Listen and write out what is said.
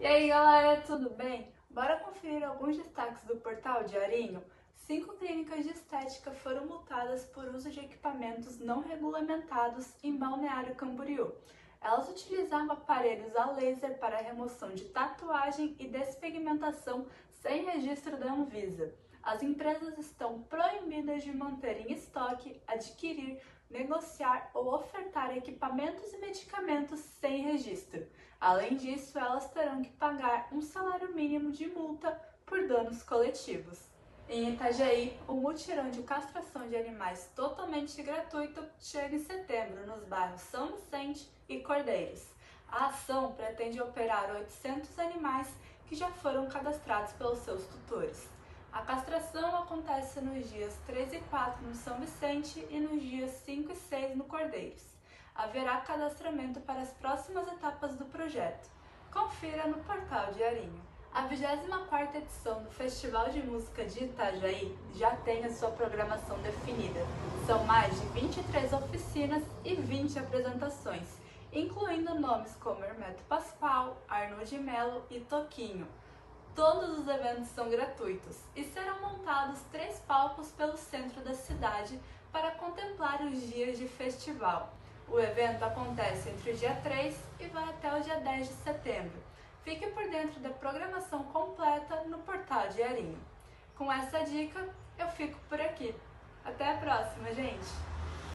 E aí galera, tudo bem? Bora conferir alguns destaques do portal Diarinho? Cinco clínicas de estética foram multadas por uso de equipamentos não regulamentados em Balneário Camboriú. Elas utilizavam aparelhos a laser para remoção de tatuagem e despigmentação sem registro da Anvisa. As empresas estão proibidas de manter em estoque, adquirir, negociar ou ofertar equipamentos e medicamentos sem registro. Além disso, elas terão que pagar um salário mínimo de multa por danos coletivos. Em Itajaí, o mutirão de castração de animais totalmente gratuito chega em setembro nos bairros São Vicente e Cordeiros. A ação pretende operar 800 animais que já foram cadastrados pelos seus tutores. A castração acontece nos dias 3 e 4 no São Vicente e nos dias 5 e 6 no Cordeiros. Haverá cadastramento para as próximas etapas do projeto. Confira no portal Diarinho. A 24ª edição do Festival de Música de Itajaí já tem a sua programação definida. São mais de 23 oficinas e 20 apresentações, incluindo nomes como Hermeto Pascoal, Arnold de Mello e Toquinho. Todos os eventos são gratuitos e serão montados três palcos pelo centro da cidade para contemplar os dias de festival. O evento acontece entre o dia 3 e vai até o dia 10 de setembro. Fique por dentro da programação completa no portal Diarinho. Com essa dica, eu fico por aqui. Até a próxima, gente!